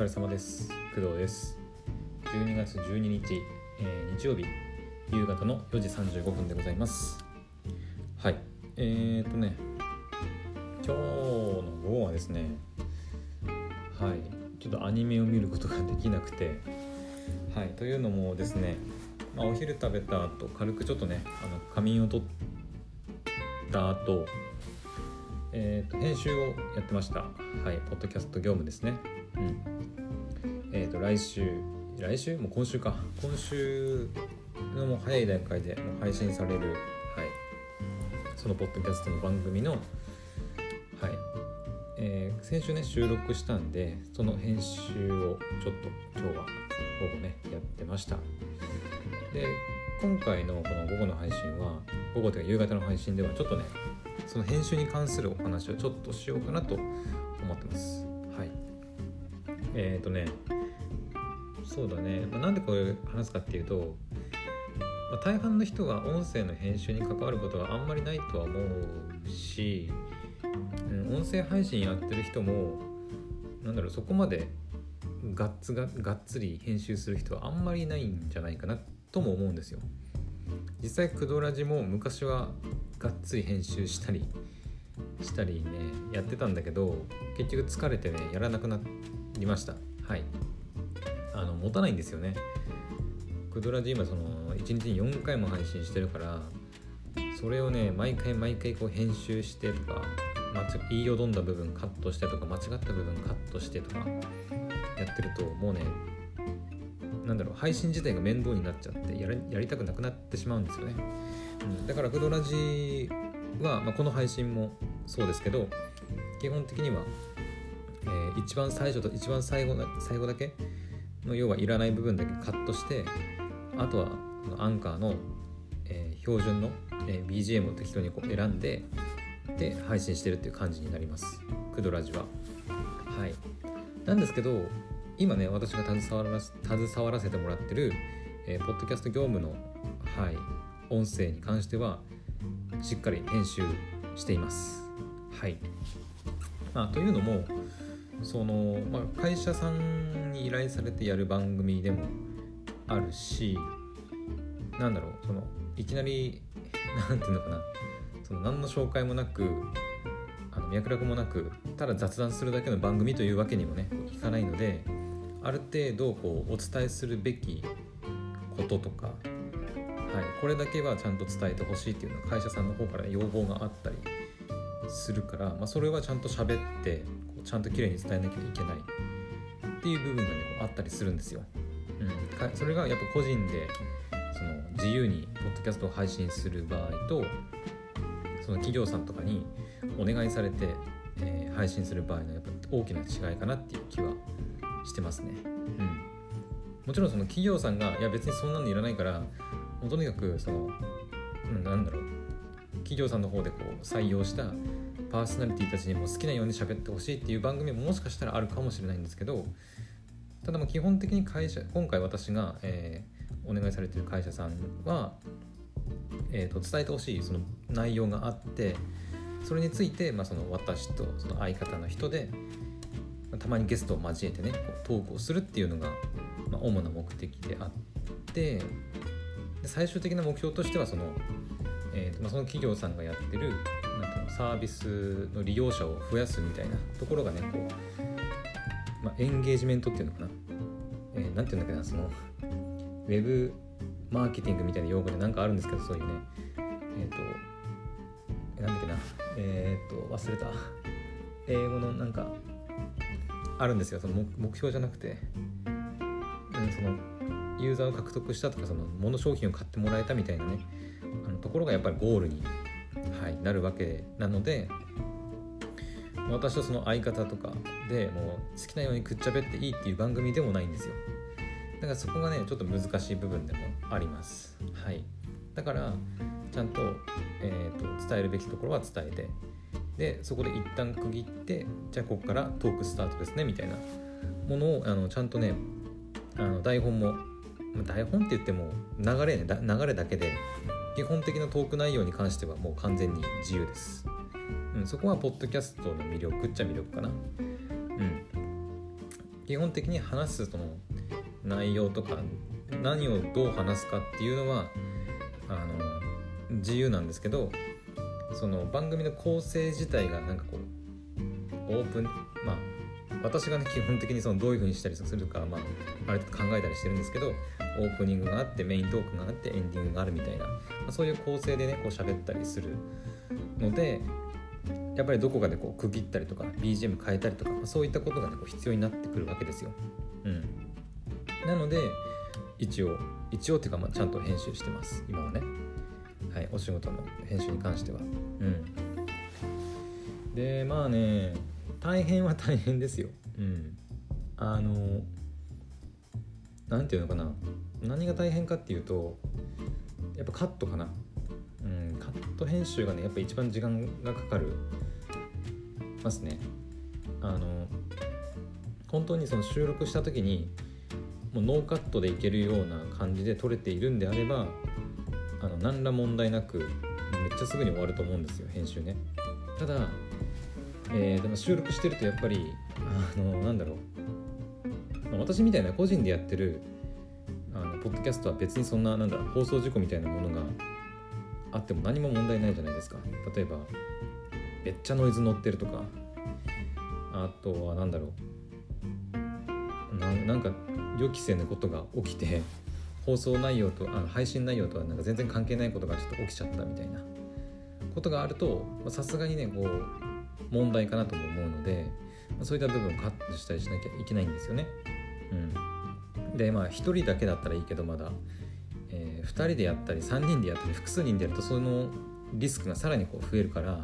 疲れ様です。工藤です。12月12日、えー、日曜日夕方の4時35分でございます。はい。えーとね今日の午後はですねはい。ちょっとアニメを見ることができなくてはい。というのもですね、まあ、お昼食べた後軽くちょっとねあの仮眠を取った後えーと、編集をやってました。はい、ポッドキャスト業務ですね。うん。えっ、ー、と、来週、来週？もう今週か。今週のもう早い段階でもう配信される、はい、そのポッドキャストの番組の、はい、えー、先週ね、収録したんで、その編集をちょっと今日は午後ね、やってました。で、今回のこの午後の配信は、午後というか夕方の配信ではちょっとね、その編集に関するお話をちょっとしようかなと思ってます。えっ、ー、とね、そうだね、まあ、なんでこれ話すかっていうと、まあ、大半の人が音声の編集に関わることはあんまりないとは思うし、うん、音声配信やってる人も、なんだろう、そこまでがっつががっつり編集する人はあんまりないんじゃないかなとも思うんですよ。実際クドラジも昔はがっつり編集したりしたりねやってたんだけど結局疲れてねやらなくなっりました。はい。あの持たないんですよね。クドラジ今その1日に4回も配信してるからそれをね毎回毎回こう編集してとか言いよどんだ部分カットしてとか間違った部分カットしてとかやってるともうねなんだろう配信自体が面倒になっちゃってやりたくなくなってしまうんですよね、うん、だからクドラジは、まあ、この配信もそうですけど基本的には、えー、一番最初と一番最後最後だけ？の要はいらない部分だけカットしてあとはアンカーの、えー、標準の、えー、BGM を適当にこう選んでで配信してるっていう感じになります。クドラジは。はい。なんですけど今ね私が携わら携わらせてもらってる、えー、ポッドキャスト業務の、はい、音声に関してはしっかり編集しています。はい、まあ、というのもその、まあ、会社さんに依頼されてやる番組でもあるしなんだろうそのいきなり 何て言うのかなその何の紹介もなくあの脈絡もなくただ雑談するだけの番組というわけにもねいかないのである程度こうお伝えするべきこととか、はい、これだけはちゃんと伝えてほしいっていうのは会社さんの方から要望があったりするから、まあ、それはちゃんと喋ってちゃんときれいに伝えなきゃいけないっていう部分がねあったりするんですよ。うん、それがやっぱ個人でその自由にポッドキャストを配信する場合とその企業さんとかにお願いされて、えー、配信する場合のやっぱ大きな違いかなっていう気はしてますね。うん、もちろんその企業さんがいや別にそんなのいらないからもうとにかくその、うん、なんだろう企業さんの方でこう採用したパーソナリティたちにも好きなように喋ってほしいっていう番組ももしかしたらあるかもしれないんですけどただま基本的に会社今回私が、えー、お願いされてる会社さんは、えーと、伝えてほしいその内容があってそれについて、まあ、その私とその相方の人でたまにゲストを交えてねトークをするっていうのが、まあ、主な目的であってで最終的な目標としてはその,、えーまあ、その企業さんがやってるサービスの利用者を増やすみたいなところがねこう、まあ、エンゲージメントっていうのかな、えー、なんていうんだっけなそのウェブマーケティングみたいな用語で何かあるんですけどそういうね。えっ、ー、とえなんだっけな。えっ、ー、と忘れた。英語のなんかあるんですよ。その目標じゃなくて、うん、そのユーザーを獲得したとかその物商品を買ってもらえたみたいなね。あのところがやっぱりゴールに、はい、なるわけなので私とその相方とかでもう好きなようにくっちゃべっていいっていう番組でもないんですよ。だからそこがねちょっと難しい部分でもあります。はい。だからちゃんと,、えーと伝えるべきところは伝えてでそこで一旦区切ってじゃあここからトークスタートですねみたいなものをあのちゃんとねあの台本も台本って言っても流れね流れだけで基本的なトーク内容に関してはもう完全に自由です、うん、そこはポッドキャストの魅力っちゃ魅力かな。うん。基本的に話すその内容とか何をどう話すかっていうのはあの自由なんですけどその番組の構成自体がなんかこうオープンまあ私がね基本的にそのどういう風にしたりするか、まあ、ある程度考えたりしてるんですけどオープニングがあってメイントークがあってエンディングがあるみたいな、まあ、そういう構成でねこう喋ったりするのでやっぱりどこかでこう区切ったりとか BGM 変えたりとか、まあ、そういったことが、ね、こう必要になってくるわけですよ。うん、なので一応一応っていうかまあちゃんと編集してます今はね。はい、お仕事の編集に関しては。うん、でまあね大変は大変ですよ。うん、あの何て言うのかな何が大変かっていうとやっぱカットかな。うん、カット編集がねやっぱ一番時間がかかるますね。あの本当にその収録した時にもうノーカットでいけるような感じで撮れているんであればあの何ら問題なくめっちゃすぐに終わると思うんですよ編集ねただ、えー、でも収録してるとやっぱりあのなんだろう、まあ、私みたいな個人でやってるあのポッドキャストは別にそんななんだ放送事故みたいなものがあっても何も問題ないじゃないですか。例えばめっちゃノイズ乗ってるとかあとは何だろう。ななんか予期せぬことが起きて放送内容とあの配信内容とはなんか全然関係ないことがちょっと起きちゃったみたいなことがあるとさすがにねこう問題かなとも思うのでそういった部分をカットしたりしなきゃいけないんですよね。うん、でまあ1人だけだったらいいけどまだ、えー、2人でやったり3人でやったり複数人でやるとそのリスクがさらにこう増えるから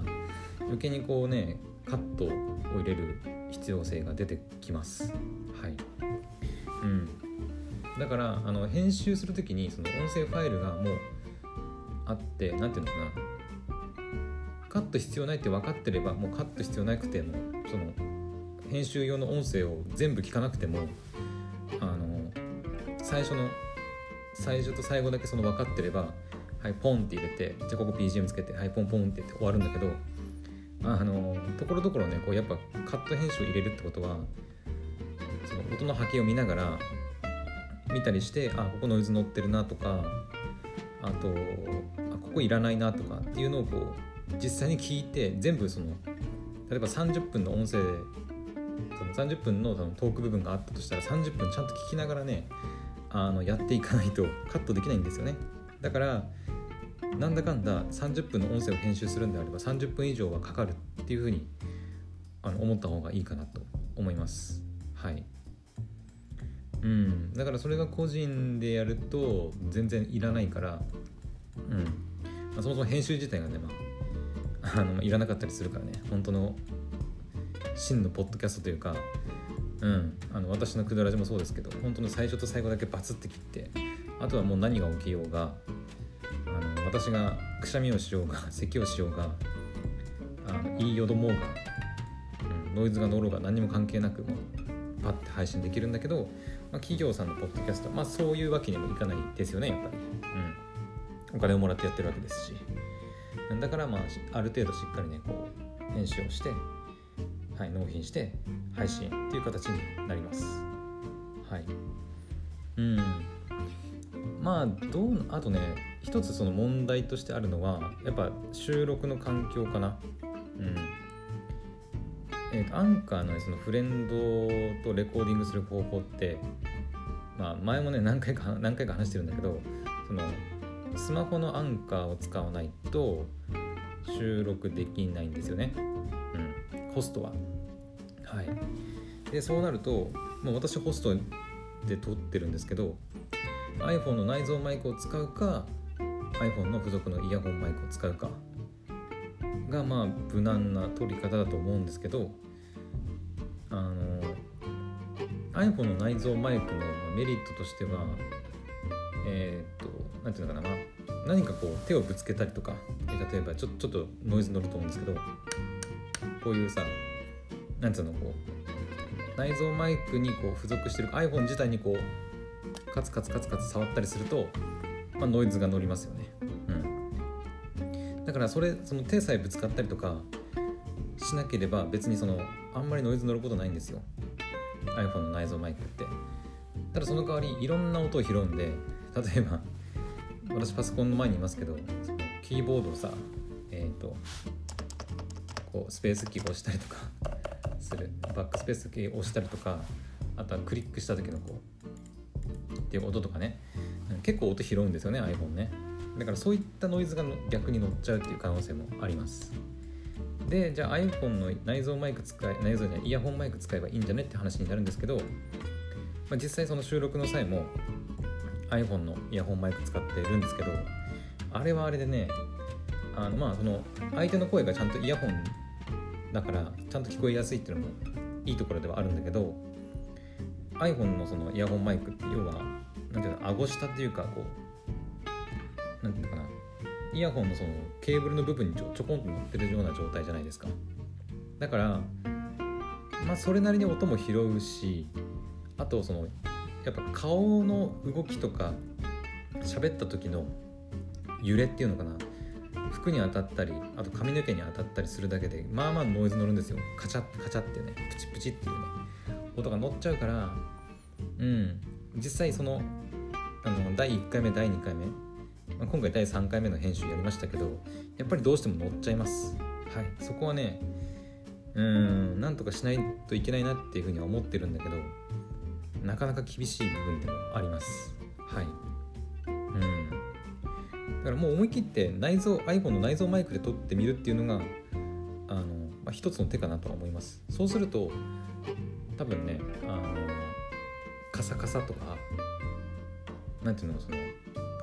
余計にこうねカットを入れる必要性が出てきます。はい、うんだからあの編集する時にその音声ファイルがもうあって何ていうのかなカット必要ないって分かってればもうカット必要なくてもその編集用の音声を全部聞かなくてもあの最初の最初と最後だけその分かってればはいポンって入れてじゃあここ BGM つけてはいポンポンってって終わるんだけどあのところどころねこうやっぱカット編集を入れるってことはその音の波形を見ながら見たりしてあここノイズ乗ってるなとかあとあここいらないなとかっていうのをこう実際に聞いて全部その例えば30分の音声その30分のトーク部分があったとしたら30分ちゃんと聞きながらねあのやっていかないとカットできないんですよね。だからなんだかんだ30分の音声を編集するんであれば30分以上はかかるっていうふうにあの思った方がいいかなと思います。はい。うん、だからそれが個人でやると全然いらないから、うん。まあ、そもそも編集自体がね、まあ、あのいらなかったりするからね。本当の真のポッドキャストというか、うん、あの私のくだらじもそうですけど本当の最初と最後だけバツって切ってあとはもう何が起きようがあの私がくしゃみをしようが 咳をしようがあの言いよどもうが、うん、ノイズが乗ろうが何も関係なくもパッて配信できるんだけどまあ、企業さんのポッドキャストまあそういうわけにもいかないですよねやっぱり、うん、お金をもらってやってるわけですし。だからまあある程度しっかりねこう編集をして、はい、納品して配信っていう形になります。はい。うん。まあどうあとね一つその問題としてあるのはやっぱ収録の環境かな。うん。えーと、アンカーの,、そのフレンドとレコーディングする方法って、まあ、前もね何回か何回か話してるんだけどそのスマホのアンカーを使わないと収録できないんですよね、うん、ホストは。はい、でそうなるともう私ホストで撮ってるんですけど iPhone の内蔵マイクを使うか iPhone の付属のイヤホンマイクを使うかがまあ無難な取り方だと思うんですけどあの iPhone の内蔵マイクのメリットとしてはえっ、と何て言うのかな、まあ、何かこう手をぶつけたりとか例えばちょちょっとノイズ乗ると思うんですけどこういうさ何て言うのこう内蔵マイクにこう付属してる iPhone 自体にこうカツカツカツカツ触ったりすると、まあ、ノイズが乗りますよね。うん。だからそれその手さえぶつかったりとかしなければ別にそのあんまりノイズ乗ることないんですよ。iPhone の内蔵マイクって。ただその代わりいろんな音を拾うんで例えば私パソコンの前にいますけどキーボードをさえっ、ー、とこうスペースキーを押したりとかする。バックスペースキーを押したりとかあとはクリックした時のこうっていう音とかね。結構音拾うんですよね iPhone ね。だからそういったノイズが逆に乗っちゃうっていう可能性もあります。でじゃあ iPhone の内蔵マイク使い内蔵じゃないイヤホンマイク使えばいいんじゃねって話になるんですけど、まあ、実際その収録の際も iPhone のイヤホンマイク使ってるんですけどあれはあれでねあのまあその相手の声がちゃんとイヤホンだからちゃんと聞こえやすいっていうのもいいところではあるんだけど iPhone のそのイヤホンマイクって要は何ていうの顎下っていうかこう何ていうのかなイヤホンのそのケーブルの部分にちょちょこんと乗ってるような状態じゃないですか。だからまあそれなりに音も拾うしあとそのやっぱ顔の動きとか喋った時の揺れっていうのかな。服に当たったりあと髪の毛に当たったりするだけでまあまあノイズ乗るんですよ。カチャッカチャってね。プチプチっていうね。音が乗っちゃうからうん。実際そのあの第1回目第2回目。まあ、今回第3回目の編集やりましたけどやっぱりどうしても乗っちゃいます。はい。そこはねうんなんとかしないといけないなっていうふうには思ってるんだけどなかなか厳しい部分でもあります。はい。うん。だからもう思い切って内蔵 iPhone の内蔵マイクで撮ってみるっていうのがあの、まあ、一つの手かなとは思います。そうすると多分ねあのカサカサとかなんていうのその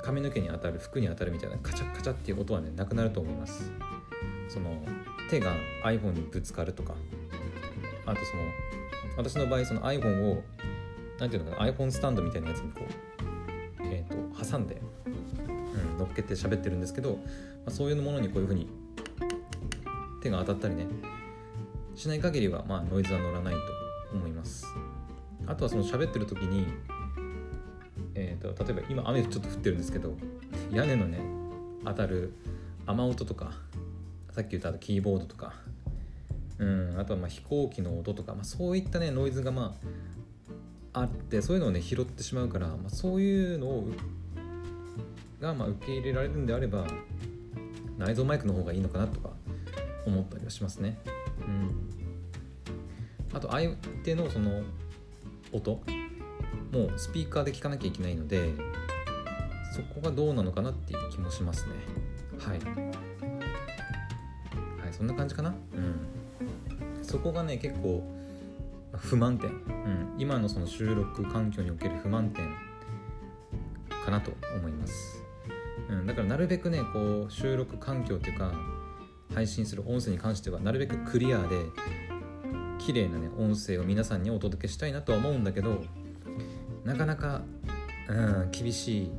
髪の毛に当たる服に当たるみたいなカチャカチャっていう音はねなくなると思います。その手が iPhone にぶつかるとか。あとその私の場合その iPhone を何ていうのかな iPhone スタンドみたいなやつにこうえっ、ー、と挟んで、うん、乗っけて喋ってるんですけど、まあ、そういうものにこういうふうに手が当たったりねしない限りはまあノイズは乗らないと思います。あとはその喋ってる時にえーと、例えば今雨ちょっと降ってるんですけど屋根のね当たる雨音とかさっき言ったキーボードとか、うん、あとはま飛行機の音とか、まあ、そういったねノイズがまああってそういうのをね拾ってしまうから、まあ、そういうのをがまあ受け入れられるんであれば内蔵マイクの方がいいのかなとか思ったりはしますね。うん、あと相手のその音もうスピーカーで聞かなきゃいけないのでそこがどうなのかなっていう気もしますね。はい。はいそんな感じかな？うん。そこがね結構不満点、うん、今のその収録環境における不満点かなと思います、うん、だからなるべくねこう収録環境っていうか配信する音声に関してはなるべくクリアで綺麗なね音声を皆さんにお届けしたいなとは思うんだけどなかなか、うん、厳しい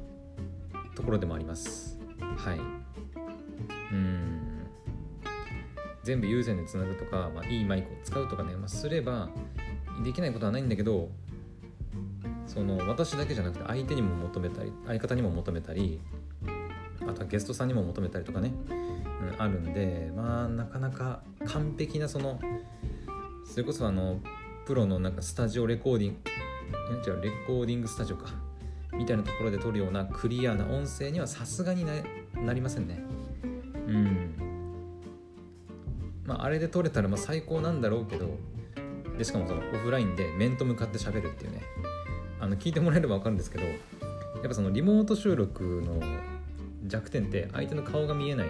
ところでもあります。はい。うん。全部有線でつなぐとか、まあ、いいマイクを使うとかね、まあ、すればできないことはないんだけどその私だけじゃなくて相手にも求めたり相方にも求めたりあとはゲストさんにも求めたりとかね、うん、あるんでまあなかなか完璧なそのそれこそあのプロのなんかスタジオレコーディング違うレコーディングスタジオかみたいなところで撮るようなクリアな音声にはさすがになりませんね。うん。まああれで撮れたらまあ最高なんだろうけどでしかもそのオフラインで面と向かって喋るっていうね。あの聞いてもらえれば分かるんですけどやっぱそのリモート収録の弱点って相手の顔が見えない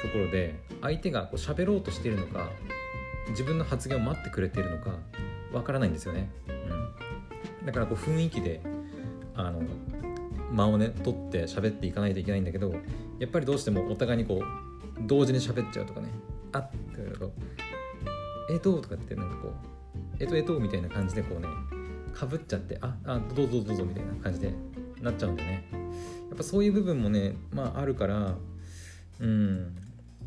ところで相手がこう喋ろうとしているのか自分の発言を待ってくれているのかわからないんですよね、うん、だからこう雰囲気であの間をね取って喋っていかないといけないんだけどやっぱりどうしてもお互いにこう同時に喋っちゃうとかね。あって「えっと」とかってなんかこう「えっとえと」みたいな感じでこうねかぶっちゃって「ああどうぞどうぞ」みたいな感じでなっちゃうんでねやっぱそういう部分もねまああるからうん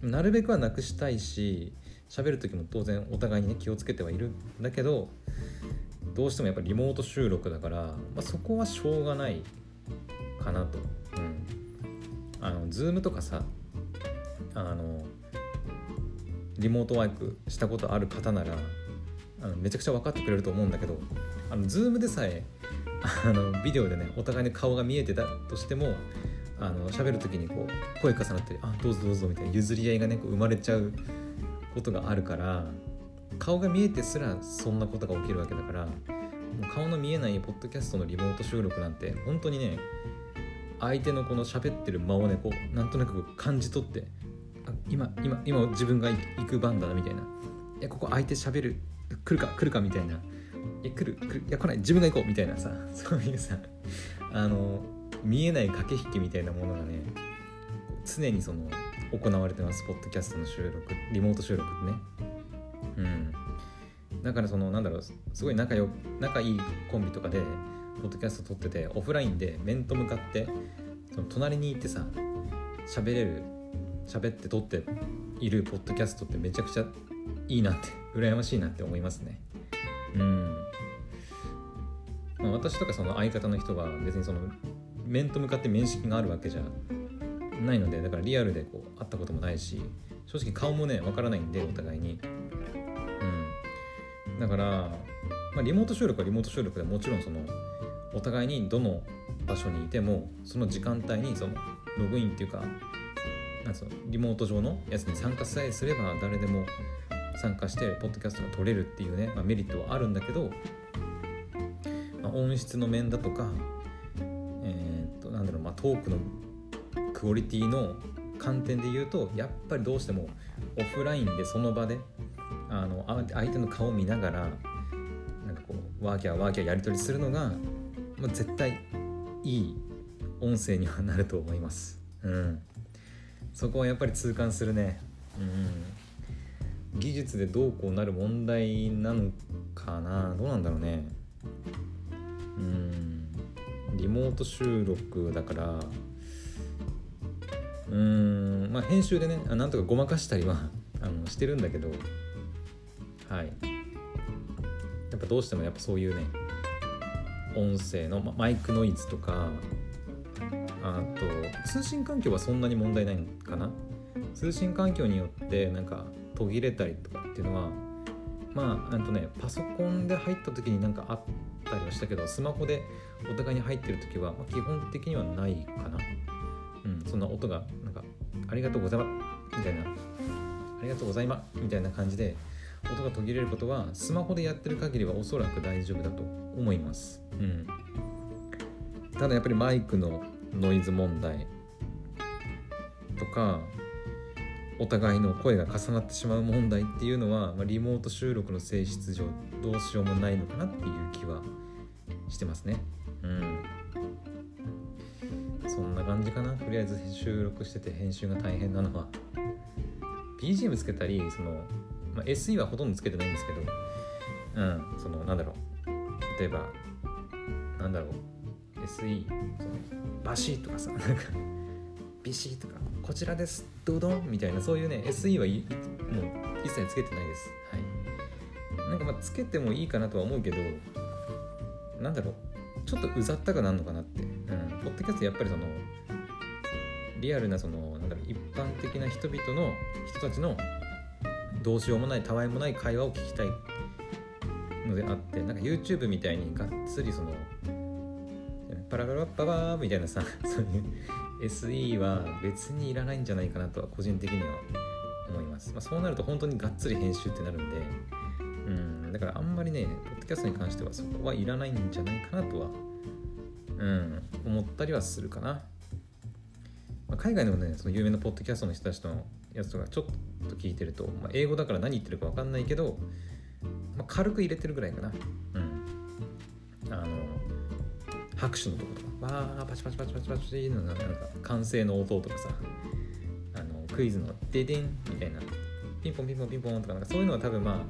なるべくはなくしたいし喋る時も当然お互いにね気をつけてはいるんだけどどうしてもやっぱりリモート収録だから、まあ、そこはしょうがないかなと。うん。あの、ズームとかさ、あの、リモートワークしたことある方なら、あのめちゃくちゃ分かってくれると思うんだけどあの Zoom でさえあのビデオでねお互いに顔が見えてたとしてもあの喋る時にこう声重なって「あどうぞどうぞ」みたいな譲り合いがねこう生まれちゃうことがあるから顔が見えてすらそんなことが起きるわけだからもう顔の見えないポッドキャストのリモート収録なんて本当にね相手のこの喋ってる間をねこうなんとなく感じ取って今今今自分が行く番だなみたいな「いやここ相手喋る来るか来るか」みたいな「いや来る来るいや来ない自分が行こう」みたいなさ。そういうさあの見えない駆け引きみたいなものがね常にその行われてます。ポッドキャストの収録リモート収録ってね。うん。だからそのなんだろうすごい仲よ仲いいコンビとかでポッドキャスト撮っててオフラインで面と向かってその隣にいてさ喋れる喋って撮っているポッドキャストってめちゃくちゃいいなって 羨ましいなって思いますね。うん、まあ、私とかその相方の人が別にその面と向かって面識があるわけじゃないのでだからリアルでこう会ったこともないし正直顔もねわからないんでお互いに。うん。だから、まあ、リモート収録はリモート収録でもちろんそのお互いにどの場所にいてもその時間帯にそのログインっていうかなんつうのリモート上のやつに参加さえすれば誰でも参加してポッドキャストが撮れるっていうね、まあ、メリットはあるんだけど、まあ、音質の面だとかえーっとなんだろう、まあ、トークのクオリティの観点で言うとやっぱりどうしてもオフラインでその場であの相手の顔を見ながらなんかこうワーキャーワーキャーやり取りするのが、まあ、絶対いい音声にはなると思います。うん、そこはやっぱり痛感するね。うん、技術でどうこうなる問題なのかな？どうなんだろうね。うん。リモート収録だから。うん。まあ編集でねなんとかごまかしたりはあのしてるんだけど。はい。やっぱどうしてもやっぱそういうね音声のまマイクノイズとかあと通信環境はそんなに問題ないかな？通信環境によってなんか途切れたりとかっていうのはまああとねパソコンで入った時になんかあったりはしたけどスマホでお互いに入ってる時は、まあ基本的にはないかな。うんそんな音がなんか「ありがとうございます」みたいな「ありがとうございます」みたいな感じで音が途切れることはスマホでやってる限りはおそらく大丈夫だと思います、うん、ただやっぱりマイクのノイズ問題とかお互いの声が重なってしまう問題っていうのは、まあ、リモート収録の性質上どうしようもないのかなっていう気はしてますね。うん。そんな感じかな。とりあえず収録してて編集が大変なのは。BGM つけたりその、まあ、SE はほとんどつけてないんですけどうんそのなんだろう。例えばなんだろう。SE そのバシッとかさなんかビシッとかこちらですドドンみたいなそういうね SE はいいもう一切つけてないです。はい。なんかまあつけてもいいかなとは思うけどなんだろうちょっとうざったくなるのかなって、うん、ポッドキャストやっぱりそのリアルなそのなんだろう一般的な人々の人たちのどうしようもないたわいもない会話を聞きたいのであってなんか YouTube みたいにがっつりそのパラパラパバーみたいなさそういう SE は別にいらないんじゃないかなとは個人的には思います、まあ、そうなると本当にがっつり編集ってなるんでうんだからあんまりねポッドキャストに関してはそこはいらないんじゃないかなとはうん思ったりはするかな、まあ、海外のねその有名なポッドキャストの人たちのやつとかちょっと聞いてると、まあ、英語だから何言ってるか分かんないけど、まあ、軽く入れてるぐらいかな。拍手のとことか。わーパチパチパチパチパチのなんか歓声の音とかさ。あのクイズのデデンみたいな。ピンポンピンポンピンポンとかなんかそういうのは多分まあ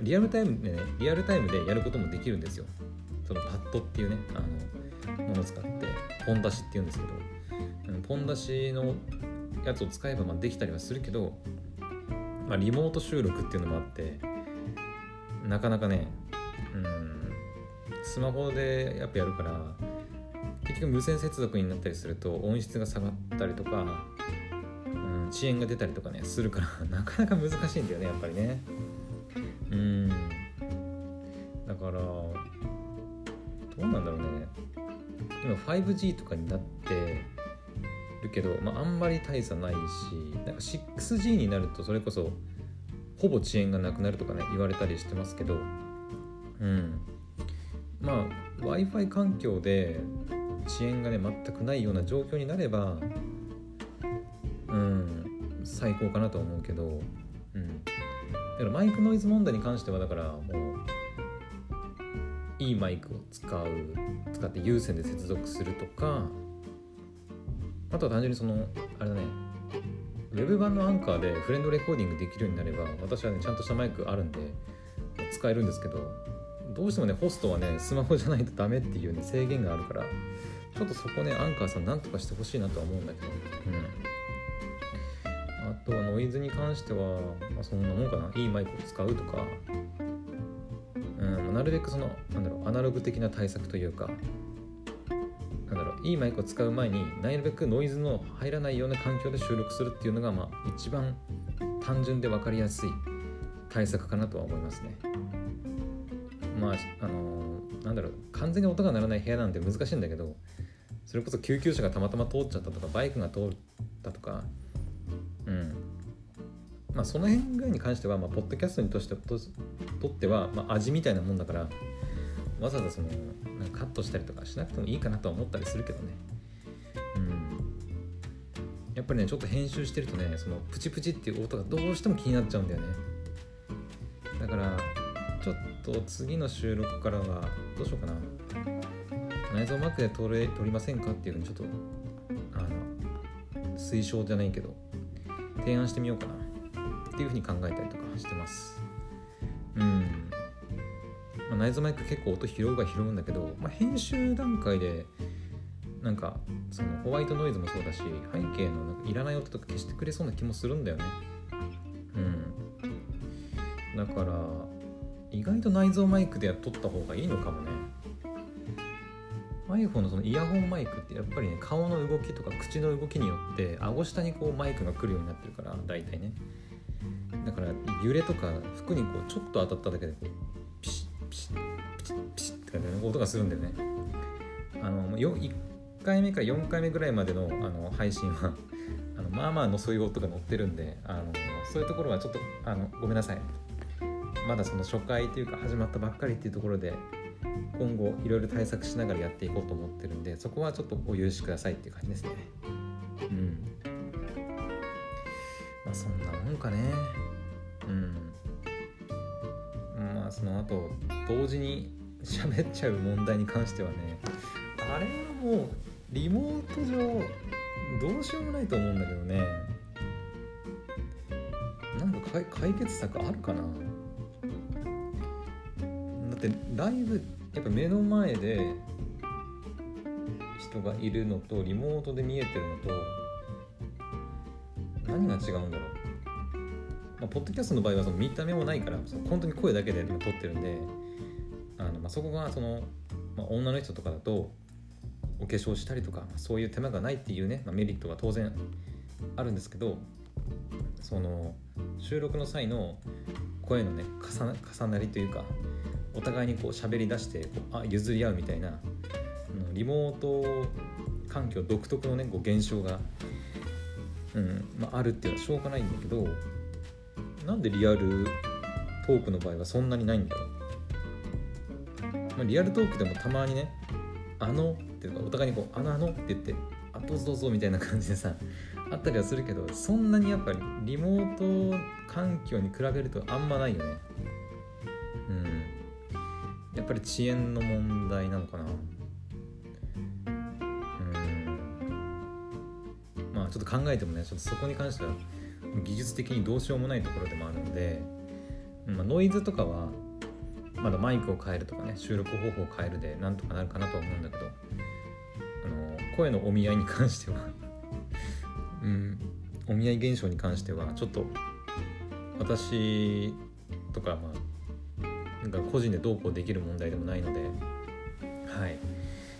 リアルタイムでねリアルタイムでやることもできるんですよ。そのパッドっていうねあのものを使ってポン出しっていうんですけど。ポン出しのやつを使えばまあできたりはするけど、まあ、リモート収録っていうのもあってなかなかねスマホでやっぱやるから結局無線接続になったりすると音質が下がったりとか、うん、遅延が出たりとかねするから なかなか難しいんだよねやっぱりね。うん。だからどうなんだろうね。今 5G とかになってるけど、まあ、あんまり大差ないしなんか 6G になるとそれこそほぼ遅延がなくなるとかね言われたりしてますけどうん。まあ w i f i 環境で遅延がね全くないような状況になればうん最高かなと思うけどうん。だからマイクノイズ問題に関してはだからもういいマイクを使う使って有線で接続するとかあとは単純にそのあれだねウェブ版のアンカーでフレンドレコーディングできるようになれば私はねちゃんとしたマイクあるんで使えるんですけどどうしてもねホストはねスマホじゃないとダメっていうね制限があるからちょっとそこねアンカーさんなんとかしてほしいなとは思うんだけど。うん。あとはノイズに関しては、まあ、そんなもんかな。いいマイクを使うとか。うん。なるべくそのなんだろうアナログ的な対策というか。なんだろういいマイクを使う前になるべくノイズの入らないような環境で収録するっていうのが、まあ、一番単純で分かりやすい対策かなとは思いますね。まああのー、なんだろう完全に音が鳴らない部屋なんて難しいんだけどそれこそ救急車がたまたま通っちゃったとかバイクが通ったとかうん。まあその辺ぐらいに関しては、まあ、ポッドキャストにとしてととっては、まあ、味みたいなもんだからわざわざそのなんかカットしたりとかしなくてもいいかなとは思ったりするけどね。うん。やっぱりねちょっと編集してるとねそのプチプチっていう音がどうしても気になっちゃうんだよね。と次の収録からはどうしようかな。内臓マークで撮れ撮りませんかっていうふうにちょっとあの推奨じゃないけど提案してみようかな。っていうふうに考えたりとかしてます。うん。まあ、内蔵マイク結構音拾うが拾うんだけど、まあ、編集段階でなんかそのホワイトノイズもそうだし背景のなんかいらない音とか消してくれそうな気もするんだよね。うん。だから意外と内蔵マイクで撮った方がいいのかもね。iPhone のそのイヤホンマイクってやっぱりね顔の動きとか口の動きによって顎下にこうマイクが来るようになってるから大体ね。だから揺れとか服にこうちょっと当たっただけでこうピシッピシッピシッピシッって音がするんだよね。あのよ1回目から4回目ぐらいまでのあの配信はあのまあまあのそういう音が乗ってるんであのそういうところはちょっとあのごめんなさい。まだその初回というか始まったばっかりっていうところで今後いろいろ対策しながらやっていこうと思ってるんでそこはちょっとお許しくださいっていう感じですね。うん。まあそんなもんかね。うん。まあその後同時に喋っちゃう問題に関してはねあれはもうリモート上どうしようもないと思うんだけどね。なんか解決策あるかな？ってライブやっぱ目の前で人がいるのとリモートで見えてるのと何が違うんだろう。まあ、ポッドキャストの場合はその見た目もないからその本当に声だけで撮ってるんであの、まあ、そこがその、まあ、女の人とかだとお化粧したりとかそういう手間がないっていうね、まあ、メリットは当然あるんですけどその収録の際の声のね重なりというかお互いにこう喋り出してこうあ譲り合うみたいなリモート環境独特のねこう現象が、うんまあ、あるっていうのはしょうがないんだけどなんでリアルトークの場合はそんなにないんだろう、まあ、リアルトークでもたまにね「あの」っていうかお互いにこう「あのあの」って言って「あどうぞどうぞ」みたいな感じでさあったりはするけどそんなにやっぱりリモート環境に比べるとあんまないよね。やっぱり遅延の問題なのかな。うん。まあちょっと考えてもねちょっとそこに関しては技術的にどうしようもないところでもあるので、まあ、ノイズとかはまだマイクを変えるとかね収録方法を変えるでなんとかなるかなとは思うんだけどあの声のお見合いに関しては うんお見合い現象に関してはちょっと私とかまあなんか個人でどうこうできる問題でもないのではい。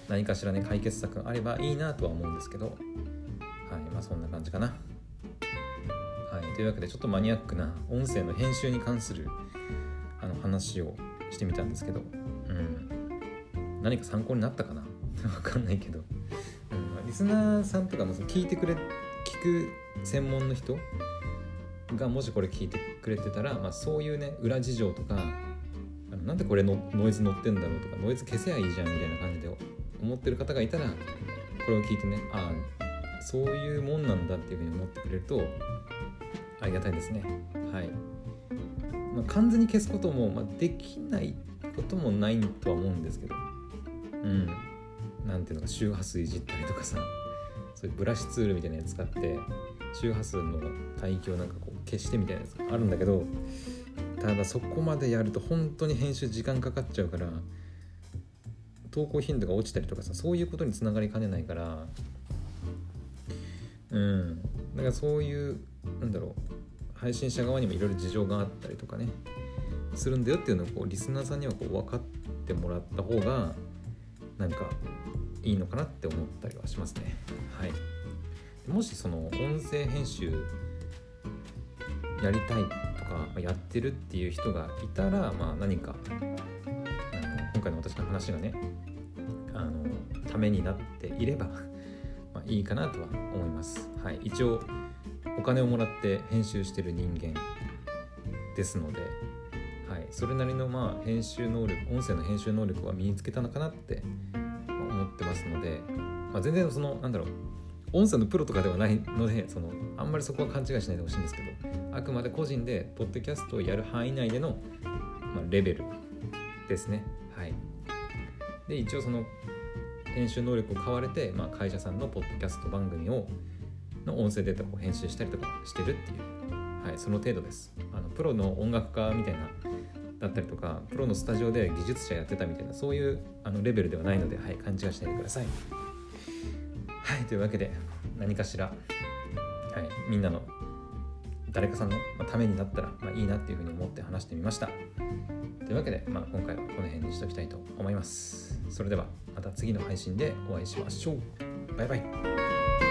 何かしらね解決策があればいいなとは思うんですけどはい。まあそんな感じかな。はい。というわけでちょっとマニアックな音声の編集に関するあの話をしてみたんですけどうん。何か参考になったかな？わかんないけど、うん。まあ、リスナーさんとかもその聞いてくれ聞く専門の人がもしこれ聞いてくれてたら、まあ、そういうね裏事情とかなんでこれのノイズ乗ってんだろうとかノイズ消せばいいじゃんみたいな感じで思ってる方がいたらこれを聞いてねああそういうもんなんだっていうふうに思ってくれるとありがたいですね。はい、まあ、完全に消すことも、まあ、できないこともないとは思うんですけどうん。なんていうのか周波数いじったりとかさそういうブラシツールみたいなやつ使って周波数の帯域をなんかこう消してみたいなやつがあるんだけどただそこまでやると本当に編集時間かかっちゃうから投稿頻度が落ちたりとかさそういうことにつながりかねないからうん。だからそういうなんだろう配信者側にもいろいろ事情があったりとかねするんだよっていうのをこうリスナーさんにはこう分かってもらった方がなんかいいのかなって思ったりはしますね。はい。もしその音声編集やりたいかやってるっていう人がいたら、まあ、何か今回の私の話がねあのためになっていれば まあいいかなとは思います。はい。一応お金をもらって編集してる人間ですので、はい、それなりのまあ編集能力音声の編集能力は身につけたのかなって思ってますので、まあ、全然そのなんだろう音声のプロとかではないのでそのあんまりそこは勘違いしないでほしいんですけどあくまで個人でポッドキャストをやる範囲内での、まあ、レベルですね。はい。で一応その編集能力を買われて、まあ、会社さんのポッドキャスト番組をの音声データを編集したりとかしてるっていう、はい、その程度です。あのプロの音楽家みたいなだったりとかプロのスタジオで技術者やってたみたいなそういうあのレベルではないので、はい、勘違いしないでください。はいというわけで何かしら、はい、みんなの誰かさんのためになったら、まあ、いいなっていうふうに思って話してみました。というわけで、まあ、今回はこの辺にしておきたいと思います。それではまた次の配信でお会いしましょう。バイバイ。